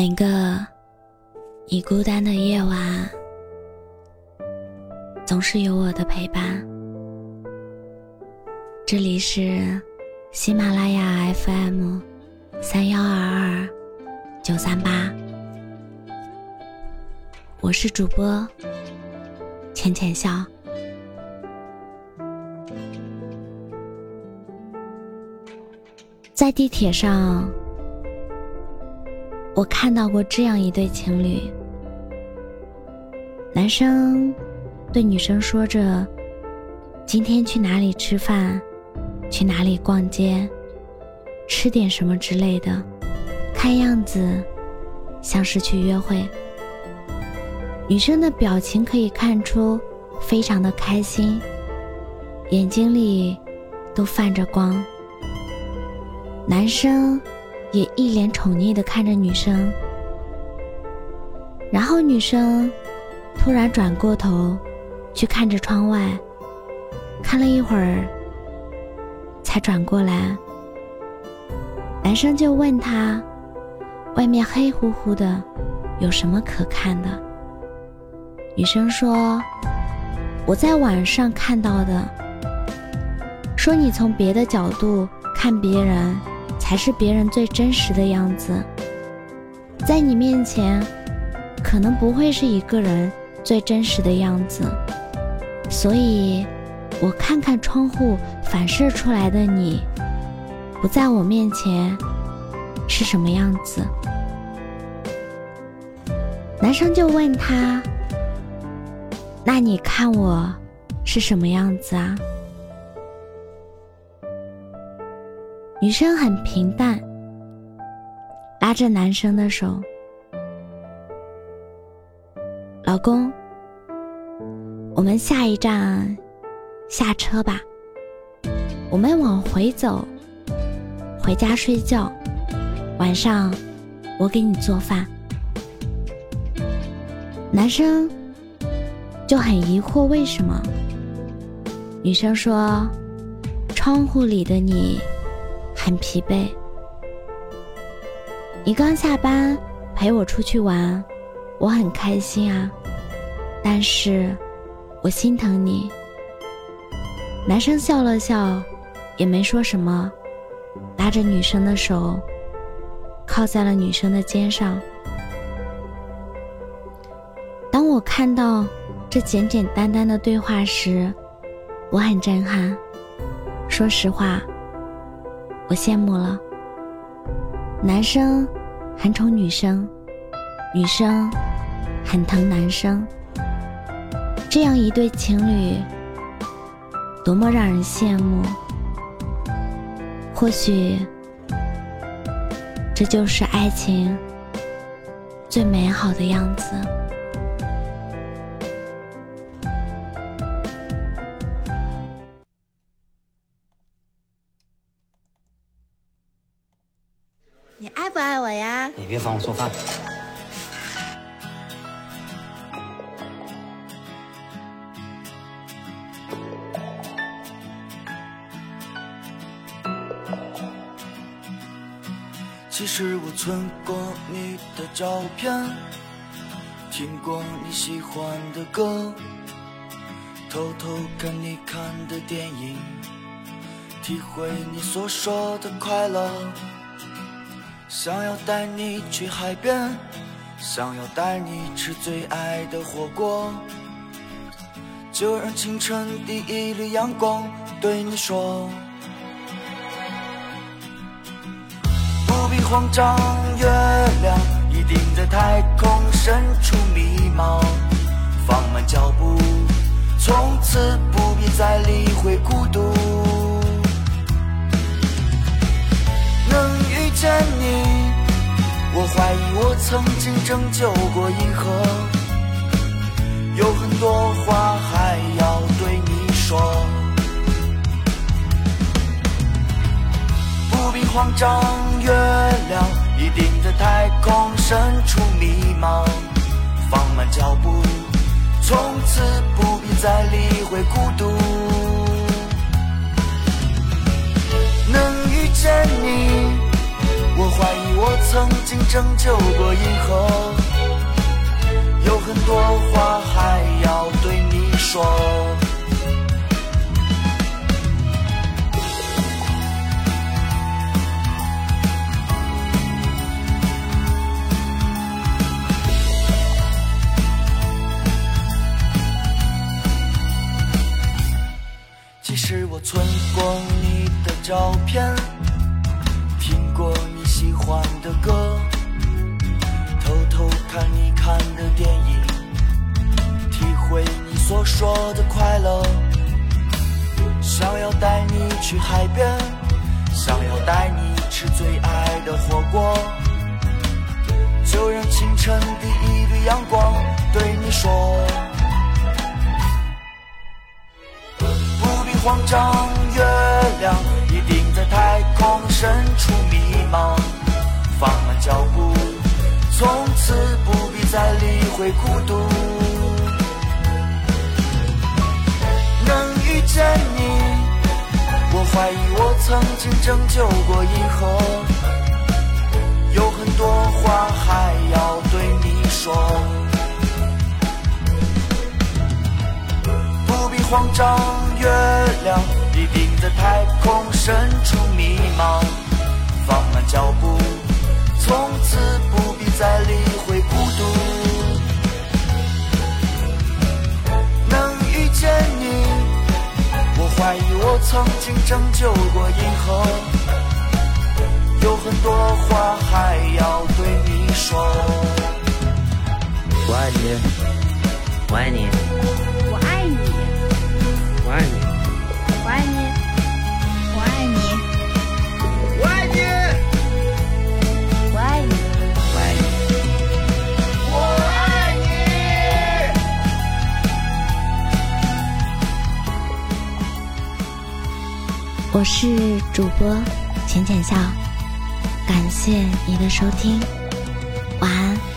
每个你孤单的夜晚，总是有我的陪伴。这里是喜马拉雅 FM 三幺二二九三八，我是主播浅浅笑。在地铁上，我看到过这样一对情侣。男生对女生说着：“今天去哪里吃饭？去哪里逛街？吃点什么之类的。”看样子像是去约会。女生的表情可以看出非常的开心，眼睛里都泛着光。男生也一脸宠溺的看着女生，然后女生突然转过头去看着窗外，看了一会儿，才转过来。男生就问他：“外面黑乎乎的，有什么可看的？”女生说：“我在网上看到的，说你从别的角度看别人。”才是别人最真实的样子，在你面前，可能不会是一个人最真实的样子，所以，我看看窗户反射出来的你，不在我面前是什么样子。男生就问他：“那你看我是什么样子啊？”女生很平淡，拉着男生的手：“老公，我们下一站下车吧，我们往回走，回家睡觉，晚上我给你做饭。”男生就很疑惑为什么。女生说：“窗户里的你。”很疲惫，你刚下班陪我出去玩，我很开心啊。但是，我心疼你。男生笑了笑，也没说什么，拉着女生的手，靠在了女生的肩上。当我看到这简简单单的对话时，我很震撼。说实话。我羡慕了，男生很宠女生，女生很疼男生，这样一对情侣，多么让人羡慕。或许，这就是爱情最美好的样子。你爱不爱我呀？你别烦我做饭。其实我存过你的照片，听过你喜欢的歌，偷偷看你看的电影，体会你所说的快乐。想要带你去海边，想要带你吃最爱的火锅，就让清晨第一缕阳光对你说：不必慌张，月亮一定在太空深处迷茫。放慢脚步，从此不必再理会孤独。曾经拯救过银河。有很多话还要对你说，不必慌张，月亮一定在太空深处迷茫。放慢脚步，从此不必再理会孤独。能遇见你。怀疑我曾经拯救过银河，有很多话还要对你说。其实我存过你的照片，喜欢的歌，偷偷看你看的电影，体会你所说的快乐。想要带你去海边，想要带你吃最爱的火锅，就让清晨第一缕阳光对你说。不必慌张，再理会孤独。能遇见你，我怀疑我曾经拯救过银河。有很多话还要对你说。不必慌张，月亮一定在太空深处迷茫。曾经拯救过银河。有很多话还要对你说。我爱你，我爱你，我是主播浅浅笑感谢你的收听晚安。